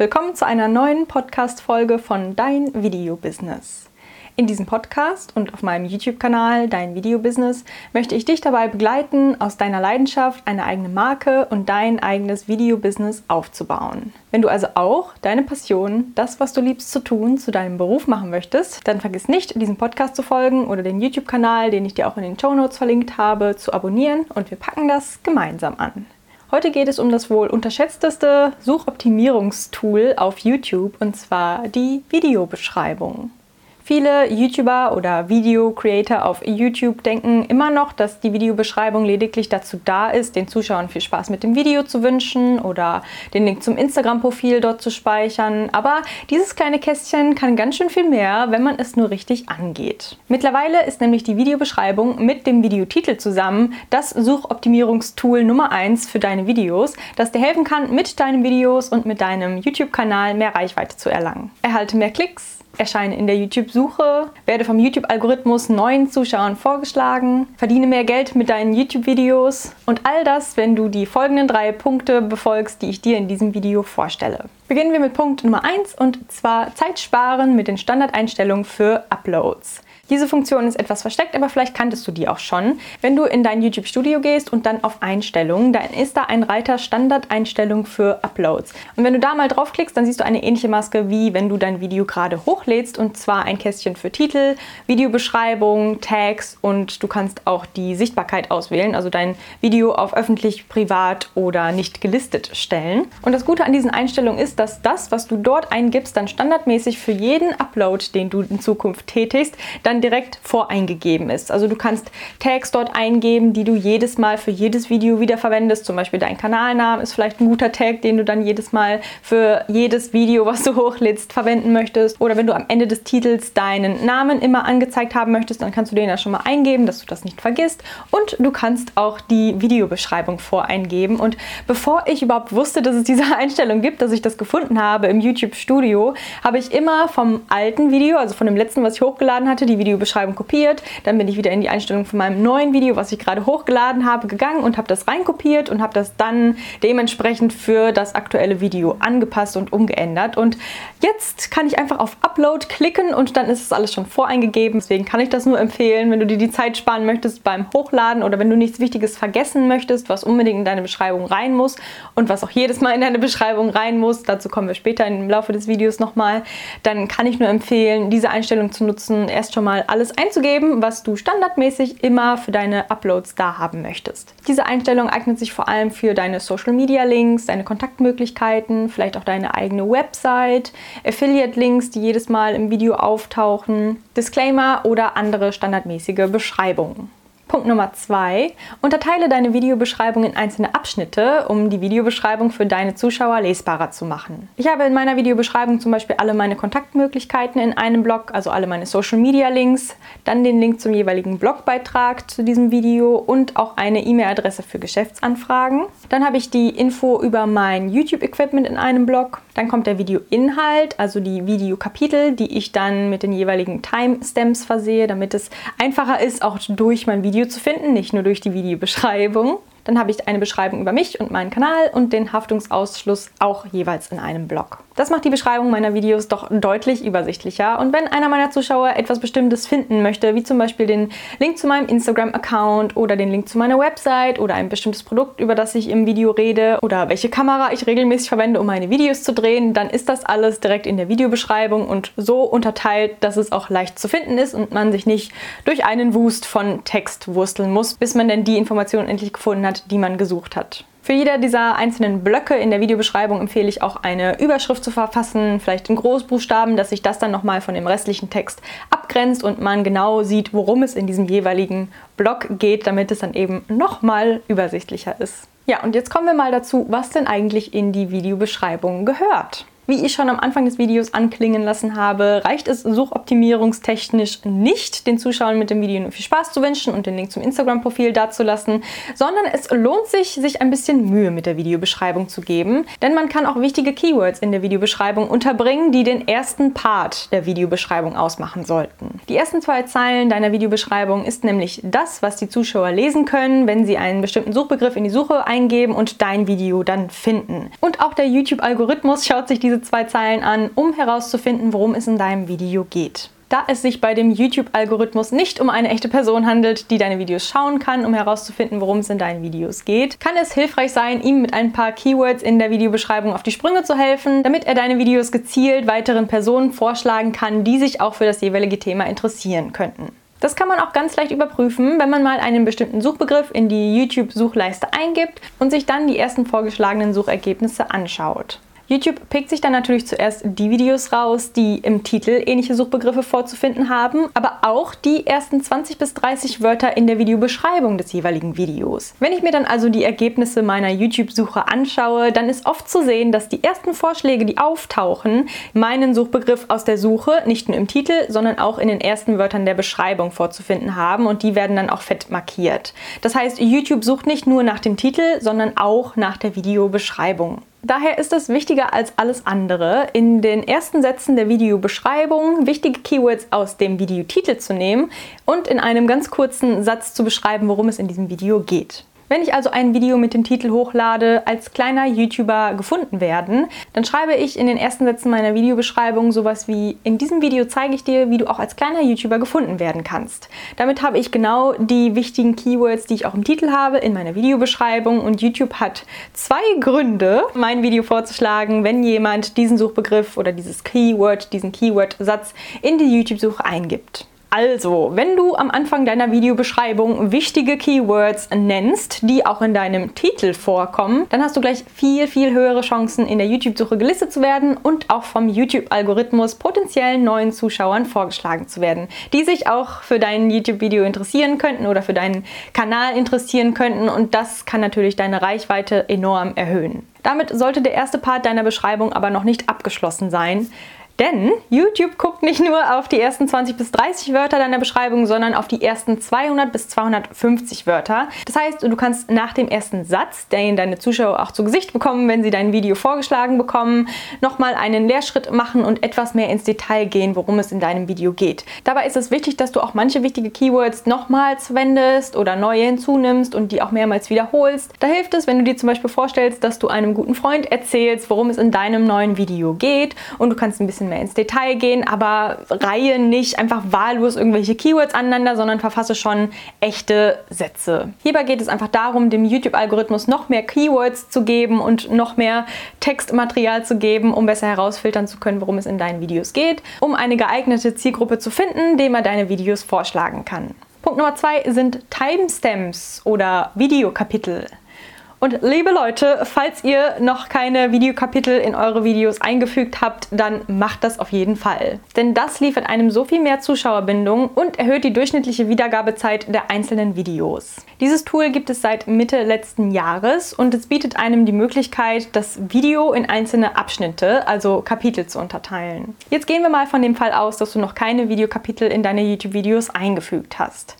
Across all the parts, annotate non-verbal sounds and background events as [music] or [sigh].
Willkommen zu einer neuen Podcast-Folge von Dein Video-Business. In diesem Podcast und auf meinem YouTube-Kanal Dein Video-Business möchte ich dich dabei begleiten, aus deiner Leidenschaft eine eigene Marke und dein eigenes Video-Business aufzubauen. Wenn du also auch deine Passion, das, was du liebst zu tun, zu deinem Beruf machen möchtest, dann vergiss nicht, diesem Podcast zu folgen oder den YouTube-Kanal, den ich dir auch in den Show Notes verlinkt habe, zu abonnieren und wir packen das gemeinsam an. Heute geht es um das wohl unterschätzteste Suchoptimierungstool auf YouTube und zwar die Videobeschreibung. Viele YouTuber oder Video-Creator auf YouTube denken immer noch, dass die Videobeschreibung lediglich dazu da ist, den Zuschauern viel Spaß mit dem Video zu wünschen oder den Link zum Instagram-Profil dort zu speichern. Aber dieses kleine Kästchen kann ganz schön viel mehr, wenn man es nur richtig angeht. Mittlerweile ist nämlich die Videobeschreibung mit dem Videotitel zusammen das Suchoptimierungstool Nummer 1 für deine Videos, das dir helfen kann, mit deinen Videos und mit deinem YouTube-Kanal mehr Reichweite zu erlangen. Erhalte mehr Klicks, erscheine in der YouTube-Suche, werde vom YouTube-Algorithmus neuen Zuschauern vorgeschlagen, verdiene mehr Geld mit deinen YouTube-Videos und all das, wenn du die folgenden drei Punkte befolgst, die ich dir in diesem Video vorstelle. Beginnen wir mit Punkt Nummer 1 und zwar Zeit sparen mit den Standardeinstellungen für Uploads. Diese Funktion ist etwas versteckt, aber vielleicht kanntest du die auch schon. Wenn du in dein YouTube Studio gehst und dann auf Einstellungen, dann ist da ein Reiter Standardeinstellung für Uploads. Und wenn du da mal draufklickst, dann siehst du eine ähnliche Maske wie wenn du dein Video gerade hochlädst und zwar ein Kästchen für Titel, Videobeschreibung, Tags und du kannst auch die Sichtbarkeit auswählen, also dein Video auf öffentlich, privat oder nicht gelistet stellen. Und das Gute an diesen Einstellungen ist, dass das, was du dort eingibst, dann standardmäßig für jeden Upload, den du in Zukunft tätigst, dann dann direkt voreingegeben ist. Also du kannst Tags dort eingeben, die du jedes Mal für jedes Video wieder verwendest. Zum Beispiel dein Kanalname ist vielleicht ein guter Tag, den du dann jedes Mal für jedes Video, was du [laughs] hochlädst, verwenden möchtest. Oder wenn du am Ende des Titels deinen Namen immer angezeigt haben möchtest, dann kannst du den ja schon mal eingeben, dass du das nicht vergisst. Und du kannst auch die Videobeschreibung voreingeben. Und bevor ich überhaupt wusste, dass es diese [laughs] Einstellung gibt, dass ich das gefunden habe im YouTube Studio, habe ich immer vom alten Video, also von dem letzten, was ich hochgeladen hatte, die Video Videobeschreibung kopiert. Dann bin ich wieder in die Einstellung von meinem neuen Video, was ich gerade hochgeladen habe, gegangen und habe das reinkopiert und habe das dann dementsprechend für das aktuelle Video angepasst und umgeändert. Und jetzt kann ich einfach auf Upload klicken und dann ist es alles schon voreingegeben. Deswegen kann ich das nur empfehlen, wenn du dir die Zeit sparen möchtest beim Hochladen oder wenn du nichts Wichtiges vergessen möchtest, was unbedingt in deine Beschreibung rein muss und was auch jedes Mal in deine Beschreibung rein muss. Dazu kommen wir später im Laufe des Videos nochmal. Dann kann ich nur empfehlen, diese Einstellung zu nutzen. Erst schon mal mal alles einzugeben, was du standardmäßig immer für deine Uploads da haben möchtest. Diese Einstellung eignet sich vor allem für deine Social Media Links, deine Kontaktmöglichkeiten, vielleicht auch deine eigene Website, Affiliate Links, die jedes Mal im Video auftauchen, Disclaimer oder andere standardmäßige Beschreibungen. Punkt Nummer zwei, unterteile deine Videobeschreibung in einzelne Abschnitte, um die Videobeschreibung für deine Zuschauer lesbarer zu machen. Ich habe in meiner Videobeschreibung zum Beispiel alle meine Kontaktmöglichkeiten in einem Blog, also alle meine Social Media Links, dann den Link zum jeweiligen Blogbeitrag zu diesem Video und auch eine E-Mail-Adresse für Geschäftsanfragen. Dann habe ich die Info über mein YouTube-Equipment in einem Blog. Dann kommt der Videoinhalt, also die Videokapitel, die ich dann mit den jeweiligen Timestamps versehe, damit es einfacher ist, auch durch mein Video Video zu finden, nicht nur durch die Videobeschreibung. Dann habe ich eine Beschreibung über mich und meinen Kanal und den Haftungsausschluss auch jeweils in einem Blog. Das macht die Beschreibung meiner Videos doch deutlich übersichtlicher. Und wenn einer meiner Zuschauer etwas Bestimmtes finden möchte, wie zum Beispiel den Link zu meinem Instagram-Account oder den Link zu meiner Website oder ein bestimmtes Produkt, über das ich im Video rede oder welche Kamera ich regelmäßig verwende, um meine Videos zu drehen, dann ist das alles direkt in der Videobeschreibung und so unterteilt, dass es auch leicht zu finden ist und man sich nicht durch einen Wust von Text wursteln muss, bis man denn die Information endlich gefunden hat, die man gesucht hat. Für jeder dieser einzelnen Blöcke in der Videobeschreibung empfehle ich auch eine Überschrift zu verfassen, vielleicht in Großbuchstaben, dass sich das dann nochmal von dem restlichen Text abgrenzt und man genau sieht, worum es in diesem jeweiligen Block geht, damit es dann eben nochmal übersichtlicher ist. Ja, und jetzt kommen wir mal dazu, was denn eigentlich in die Videobeschreibung gehört. Wie ich schon am Anfang des Videos anklingen lassen habe, reicht es suchoptimierungstechnisch nicht, den Zuschauern mit dem Video nur viel Spaß zu wünschen und den Link zum Instagram-Profil dazulassen, sondern es lohnt sich, sich ein bisschen Mühe mit der Videobeschreibung zu geben, denn man kann auch wichtige Keywords in der Videobeschreibung unterbringen, die den ersten Part der Videobeschreibung ausmachen sollten. Die ersten zwei Zeilen deiner Videobeschreibung ist nämlich das, was die Zuschauer lesen können, wenn sie einen bestimmten Suchbegriff in die Suche eingeben und dein Video dann finden. Und auch der YouTube-Algorithmus schaut sich diese zwei Zeilen an, um herauszufinden, worum es in deinem Video geht. Da es sich bei dem YouTube-Algorithmus nicht um eine echte Person handelt, die deine Videos schauen kann, um herauszufinden, worum es in deinen Videos geht, kann es hilfreich sein, ihm mit ein paar Keywords in der Videobeschreibung auf die Sprünge zu helfen, damit er deine Videos gezielt weiteren Personen vorschlagen kann, die sich auch für das jeweilige Thema interessieren könnten. Das kann man auch ganz leicht überprüfen, wenn man mal einen bestimmten Suchbegriff in die YouTube-Suchleiste eingibt und sich dann die ersten vorgeschlagenen Suchergebnisse anschaut. YouTube pickt sich dann natürlich zuerst die Videos raus, die im Titel ähnliche Suchbegriffe vorzufinden haben, aber auch die ersten 20 bis 30 Wörter in der Videobeschreibung des jeweiligen Videos. Wenn ich mir dann also die Ergebnisse meiner YouTube-Suche anschaue, dann ist oft zu sehen, dass die ersten Vorschläge, die auftauchen, meinen Suchbegriff aus der Suche nicht nur im Titel, sondern auch in den ersten Wörtern der Beschreibung vorzufinden haben und die werden dann auch fett markiert. Das heißt, YouTube sucht nicht nur nach dem Titel, sondern auch nach der Videobeschreibung. Daher ist es wichtiger als alles andere, in den ersten Sätzen der Videobeschreibung wichtige Keywords aus dem Videotitel zu nehmen und in einem ganz kurzen Satz zu beschreiben, worum es in diesem Video geht. Wenn ich also ein Video mit dem Titel hochlade, als kleiner YouTuber gefunden werden, dann schreibe ich in den ersten Sätzen meiner Videobeschreibung sowas wie, in diesem Video zeige ich dir, wie du auch als kleiner YouTuber gefunden werden kannst. Damit habe ich genau die wichtigen Keywords, die ich auch im Titel habe, in meiner Videobeschreibung und YouTube hat zwei Gründe, mein Video vorzuschlagen, wenn jemand diesen Suchbegriff oder dieses Keyword, diesen Keyword-Satz in die YouTube-Suche eingibt. Also, wenn du am Anfang deiner Videobeschreibung wichtige Keywords nennst, die auch in deinem Titel vorkommen, dann hast du gleich viel, viel höhere Chancen, in der YouTube-Suche gelistet zu werden und auch vom YouTube-Algorithmus potenziellen neuen Zuschauern vorgeschlagen zu werden, die sich auch für dein YouTube-Video interessieren könnten oder für deinen Kanal interessieren könnten und das kann natürlich deine Reichweite enorm erhöhen. Damit sollte der erste Part deiner Beschreibung aber noch nicht abgeschlossen sein. Denn YouTube guckt nicht nur auf die ersten 20 bis 30 Wörter deiner Beschreibung, sondern auf die ersten 200 bis 250 Wörter. Das heißt, du kannst nach dem ersten Satz, den deine Zuschauer auch zu Gesicht bekommen, wenn sie dein Video vorgeschlagen bekommen, nochmal einen Lehrschritt machen und etwas mehr ins Detail gehen, worum es in deinem Video geht. Dabei ist es wichtig, dass du auch manche wichtige Keywords nochmals verwendest oder neue hinzunimmst und die auch mehrmals wiederholst. Da hilft es, wenn du dir zum Beispiel vorstellst, dass du einem guten Freund erzählst, worum es in deinem neuen Video geht und du kannst ein bisschen mehr ins Detail gehen, aber reihe nicht einfach wahllos irgendwelche Keywords aneinander, sondern verfasse schon echte Sätze. Hierbei geht es einfach darum, dem YouTube-Algorithmus noch mehr Keywords zu geben und noch mehr Textmaterial zu geben, um besser herausfiltern zu können, worum es in deinen Videos geht, um eine geeignete Zielgruppe zu finden, dem er deine Videos vorschlagen kann. Punkt Nummer zwei sind Timestamps oder Videokapitel. Und liebe Leute, falls ihr noch keine Videokapitel in eure Videos eingefügt habt, dann macht das auf jeden Fall. Denn das liefert einem so viel mehr Zuschauerbindung und erhöht die durchschnittliche Wiedergabezeit der einzelnen Videos. Dieses Tool gibt es seit Mitte letzten Jahres und es bietet einem die Möglichkeit, das Video in einzelne Abschnitte, also Kapitel zu unterteilen. Jetzt gehen wir mal von dem Fall aus, dass du noch keine Videokapitel in deine YouTube-Videos eingefügt hast.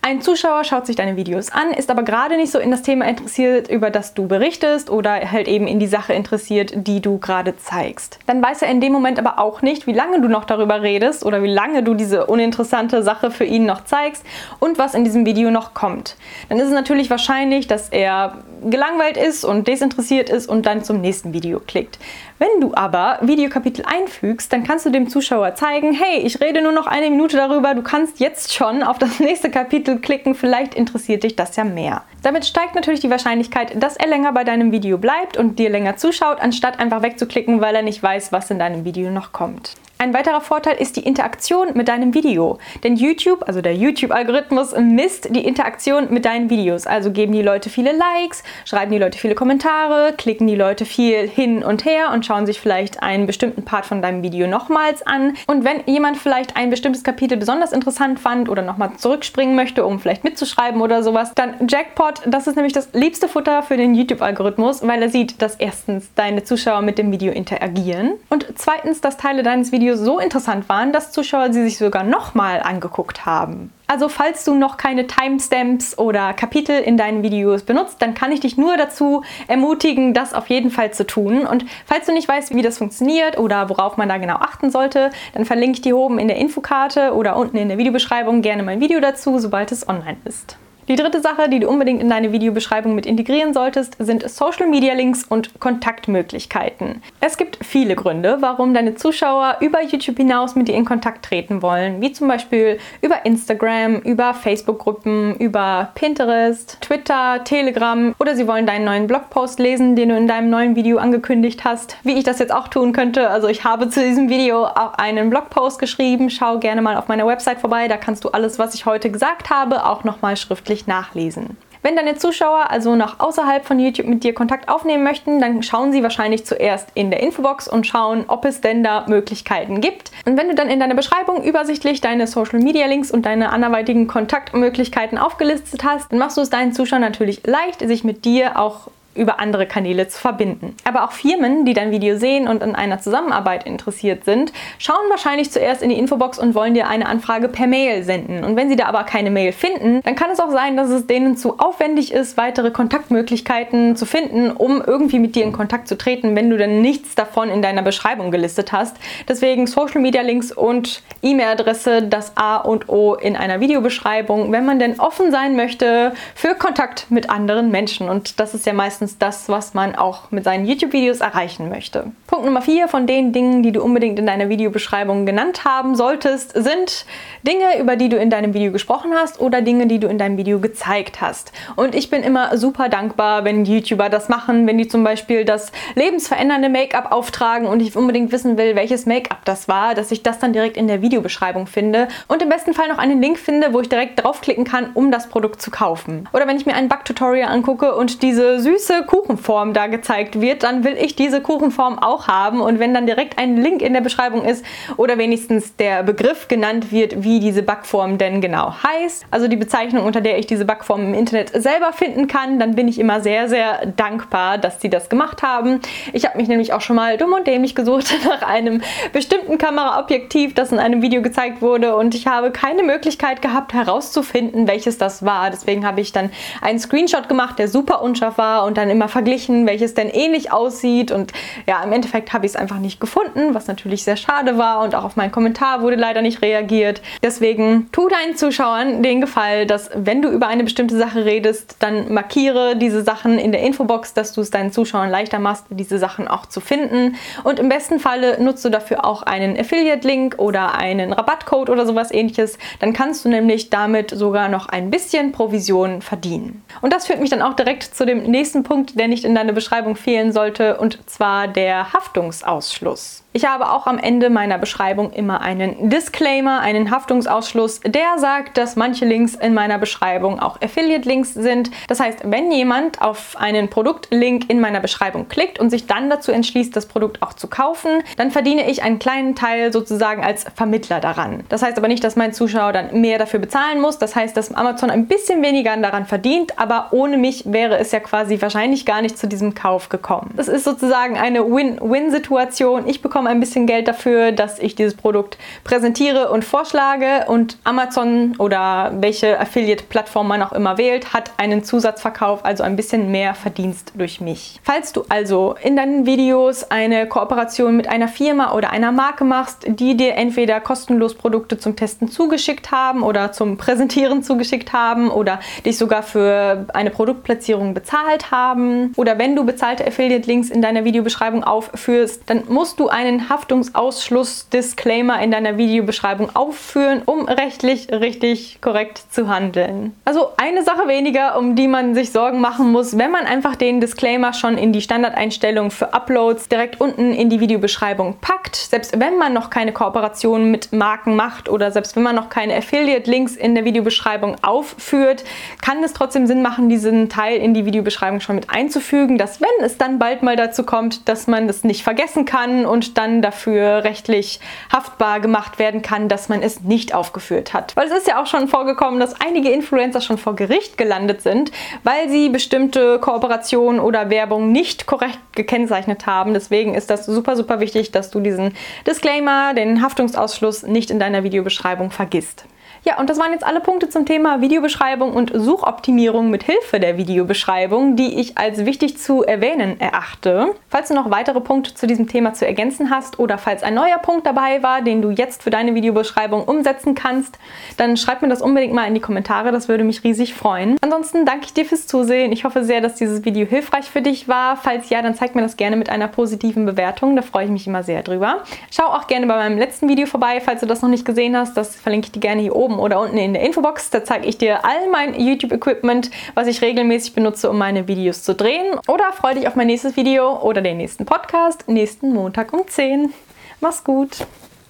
Ein Zuschauer schaut sich deine Videos an, ist aber gerade nicht so in das Thema interessiert, über das du berichtest oder halt eben in die Sache interessiert, die du gerade zeigst. Dann weiß er in dem Moment aber auch nicht, wie lange du noch darüber redest oder wie lange du diese uninteressante Sache für ihn noch zeigst und was in diesem Video noch kommt. Dann ist es natürlich wahrscheinlich, dass er gelangweilt ist und desinteressiert ist und dann zum nächsten Video klickt. Wenn du aber Videokapitel einfügst, dann kannst du dem Zuschauer zeigen, hey, ich rede nur noch eine Minute darüber, du kannst jetzt schon auf das nächste Kapitel klicken, vielleicht interessiert dich das ja mehr. Damit steigt natürlich die Wahrscheinlichkeit, dass er länger bei deinem Video bleibt und dir länger zuschaut, anstatt einfach wegzuklicken, weil er nicht weiß, was in deinem Video noch kommt. Ein weiterer Vorteil ist die Interaktion mit deinem Video. Denn YouTube, also der YouTube-Algorithmus, misst die Interaktion mit deinen Videos. Also geben die Leute viele Likes, schreiben die Leute viele Kommentare, klicken die Leute viel hin und her und schauen sich vielleicht einen bestimmten Part von deinem Video nochmals an. Und wenn jemand vielleicht ein bestimmtes Kapitel besonders interessant fand oder nochmal zurückspringen möchte, um vielleicht mitzuschreiben oder sowas, dann Jackpot, das ist nämlich das liebste Futter für den YouTube-Algorithmus, weil er sieht, dass erstens deine Zuschauer mit dem Video interagieren und zweitens, dass Teile deines Videos Videos so interessant waren, dass Zuschauer sie sich sogar nochmal angeguckt haben. Also falls du noch keine Timestamps oder Kapitel in deinen Videos benutzt, dann kann ich dich nur dazu ermutigen, das auf jeden Fall zu tun. Und falls du nicht weißt, wie das funktioniert oder worauf man da genau achten sollte, dann verlinke ich dir oben in der Infokarte oder unten in der Videobeschreibung gerne mein Video dazu, sobald es online ist. Die dritte Sache, die du unbedingt in deine Videobeschreibung mit integrieren solltest, sind Social Media Links und Kontaktmöglichkeiten. Es gibt viele Gründe, warum deine Zuschauer über YouTube hinaus mit dir in Kontakt treten wollen, wie zum Beispiel über Instagram, über Facebook-Gruppen, über Pinterest, Twitter, Telegram oder sie wollen deinen neuen Blogpost lesen, den du in deinem neuen Video angekündigt hast, wie ich das jetzt auch tun könnte. Also ich habe zu diesem Video auch einen Blogpost geschrieben. Schau gerne mal auf meiner Website vorbei, da kannst du alles, was ich heute gesagt habe, auch nochmal schriftlich nachlesen. Wenn deine Zuschauer also noch außerhalb von YouTube mit dir Kontakt aufnehmen möchten, dann schauen sie wahrscheinlich zuerst in der Infobox und schauen, ob es denn da Möglichkeiten gibt. Und wenn du dann in deiner Beschreibung übersichtlich deine Social Media Links und deine anderweitigen Kontaktmöglichkeiten aufgelistet hast, dann machst du es deinen Zuschauern natürlich leicht, sich mit dir auch über andere Kanäle zu verbinden. Aber auch Firmen, die dein Video sehen und an einer Zusammenarbeit interessiert sind, schauen wahrscheinlich zuerst in die Infobox und wollen dir eine Anfrage per Mail senden. Und wenn sie da aber keine Mail finden, dann kann es auch sein, dass es denen zu aufwendig ist, weitere Kontaktmöglichkeiten zu finden, um irgendwie mit dir in Kontakt zu treten, wenn du dann nichts davon in deiner Beschreibung gelistet hast. Deswegen Social Media Links und E-Mail-Adresse das A und O in einer Videobeschreibung, wenn man denn offen sein möchte für Kontakt mit anderen Menschen. Und das ist ja meistens das, was man auch mit seinen YouTube-Videos erreichen möchte. Punkt Nummer 4 von den Dingen, die du unbedingt in deiner Videobeschreibung genannt haben solltest, sind Dinge, über die du in deinem Video gesprochen hast oder Dinge, die du in deinem Video gezeigt hast. Und ich bin immer super dankbar, wenn YouTuber das machen, wenn die zum Beispiel das lebensverändernde Make-up auftragen und ich unbedingt wissen will, welches Make-up das war, dass ich das dann direkt in der Videobeschreibung finde und im besten Fall noch einen Link finde, wo ich direkt draufklicken kann, um das Produkt zu kaufen. Oder wenn ich mir ein Backtutorial angucke und diese süße Kuchenform da gezeigt wird, dann will ich diese Kuchenform auch haben. Und wenn dann direkt ein Link in der Beschreibung ist oder wenigstens der Begriff genannt wird, wie diese Backform denn genau heißt, also die Bezeichnung, unter der ich diese Backform im Internet selber finden kann, dann bin ich immer sehr, sehr dankbar, dass sie das gemacht haben. Ich habe mich nämlich auch schon mal dumm und dämlich gesucht [laughs] nach einem bestimmten Kameraobjektiv, das in einem Video gezeigt wurde und ich habe keine Möglichkeit gehabt herauszufinden, welches das war. Deswegen habe ich dann einen Screenshot gemacht, der super unscharf war und dann immer verglichen, welches denn ähnlich aussieht. Und ja, im Endeffekt habe ich es einfach nicht gefunden, was natürlich sehr schade war. Und auch auf meinen Kommentar wurde leider nicht reagiert. Deswegen tu deinen Zuschauern den Gefallen, dass wenn du über eine bestimmte Sache redest, dann markiere diese Sachen in der Infobox, dass du es deinen Zuschauern leichter machst, diese Sachen auch zu finden. Und im besten Falle nutzt du dafür auch einen Affiliate-Link oder einen Rabattcode oder sowas ähnliches. Dann kannst du nämlich damit sogar noch ein bisschen Provision verdienen. Und das führt mich dann auch direkt zu dem nächsten Punkt der nicht in deiner Beschreibung fehlen sollte, und zwar der Haftungsausschluss. Ich habe auch am Ende meiner Beschreibung immer einen Disclaimer, einen Haftungsausschluss, der sagt, dass manche Links in meiner Beschreibung auch Affiliate-Links sind. Das heißt, wenn jemand auf einen Produktlink in meiner Beschreibung klickt und sich dann dazu entschließt, das Produkt auch zu kaufen, dann verdiene ich einen kleinen Teil sozusagen als Vermittler daran. Das heißt aber nicht, dass mein Zuschauer dann mehr dafür bezahlen muss. Das heißt, dass Amazon ein bisschen weniger daran verdient, aber ohne mich wäre es ja quasi wahrscheinlich gar nicht zu diesem Kauf gekommen. Das ist sozusagen eine Win-Win-Situation. Ich bekomme bekomme ein bisschen Geld dafür, dass ich dieses Produkt präsentiere und vorschlage und Amazon oder welche Affiliate-Plattform man auch immer wählt, hat einen Zusatzverkauf, also ein bisschen mehr Verdienst durch mich. Falls du also in deinen Videos eine Kooperation mit einer Firma oder einer Marke machst, die dir entweder kostenlos Produkte zum Testen zugeschickt haben oder zum Präsentieren zugeschickt haben oder dich sogar für eine Produktplatzierung bezahlt haben oder wenn du bezahlte Affiliate-Links in deiner Videobeschreibung aufführst, dann musst du eine einen Haftungsausschluss-Disclaimer in deiner Videobeschreibung aufführen, um rechtlich richtig korrekt zu handeln. Also eine Sache weniger, um die man sich Sorgen machen muss, wenn man einfach den Disclaimer schon in die Standardeinstellungen für Uploads direkt unten in die Videobeschreibung packt. Selbst wenn man noch keine Kooperation mit Marken macht oder selbst wenn man noch keine Affiliate-Links in der Videobeschreibung aufführt, kann es trotzdem Sinn machen, diesen Teil in die Videobeschreibung schon mit einzufügen, dass wenn es dann bald mal dazu kommt, dass man das nicht vergessen kann und dann dafür rechtlich haftbar gemacht werden kann, dass man es nicht aufgeführt hat. Weil es ist ja auch schon vorgekommen, dass einige Influencer schon vor Gericht gelandet sind, weil sie bestimmte Kooperationen oder Werbung nicht korrekt gekennzeichnet haben. Deswegen ist das super, super wichtig, dass du diesen Disclaimer, den Haftungsausschluss nicht in deiner Videobeschreibung vergisst. Ja, und das waren jetzt alle Punkte zum Thema Videobeschreibung und Suchoptimierung mit Hilfe der Videobeschreibung, die ich als wichtig zu erwähnen erachte. Falls du noch weitere Punkte zu diesem Thema zu ergänzen hast oder falls ein neuer Punkt dabei war, den du jetzt für deine Videobeschreibung umsetzen kannst, dann schreib mir das unbedingt mal in die Kommentare, das würde mich riesig freuen. Ansonsten danke ich dir fürs Zusehen. Ich hoffe sehr, dass dieses Video hilfreich für dich war. Falls ja, dann zeig mir das gerne mit einer positiven Bewertung, da freue ich mich immer sehr drüber. Schau auch gerne bei meinem letzten Video vorbei, falls du das noch nicht gesehen hast, das verlinke ich dir gerne hier oben oder unten in der Infobox. Da zeige ich dir all mein YouTube-Equipment, was ich regelmäßig benutze, um meine Videos zu drehen. Oder freue dich auf mein nächstes Video oder den nächsten Podcast nächsten Montag um 10. Mach's gut.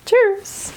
Tschüss.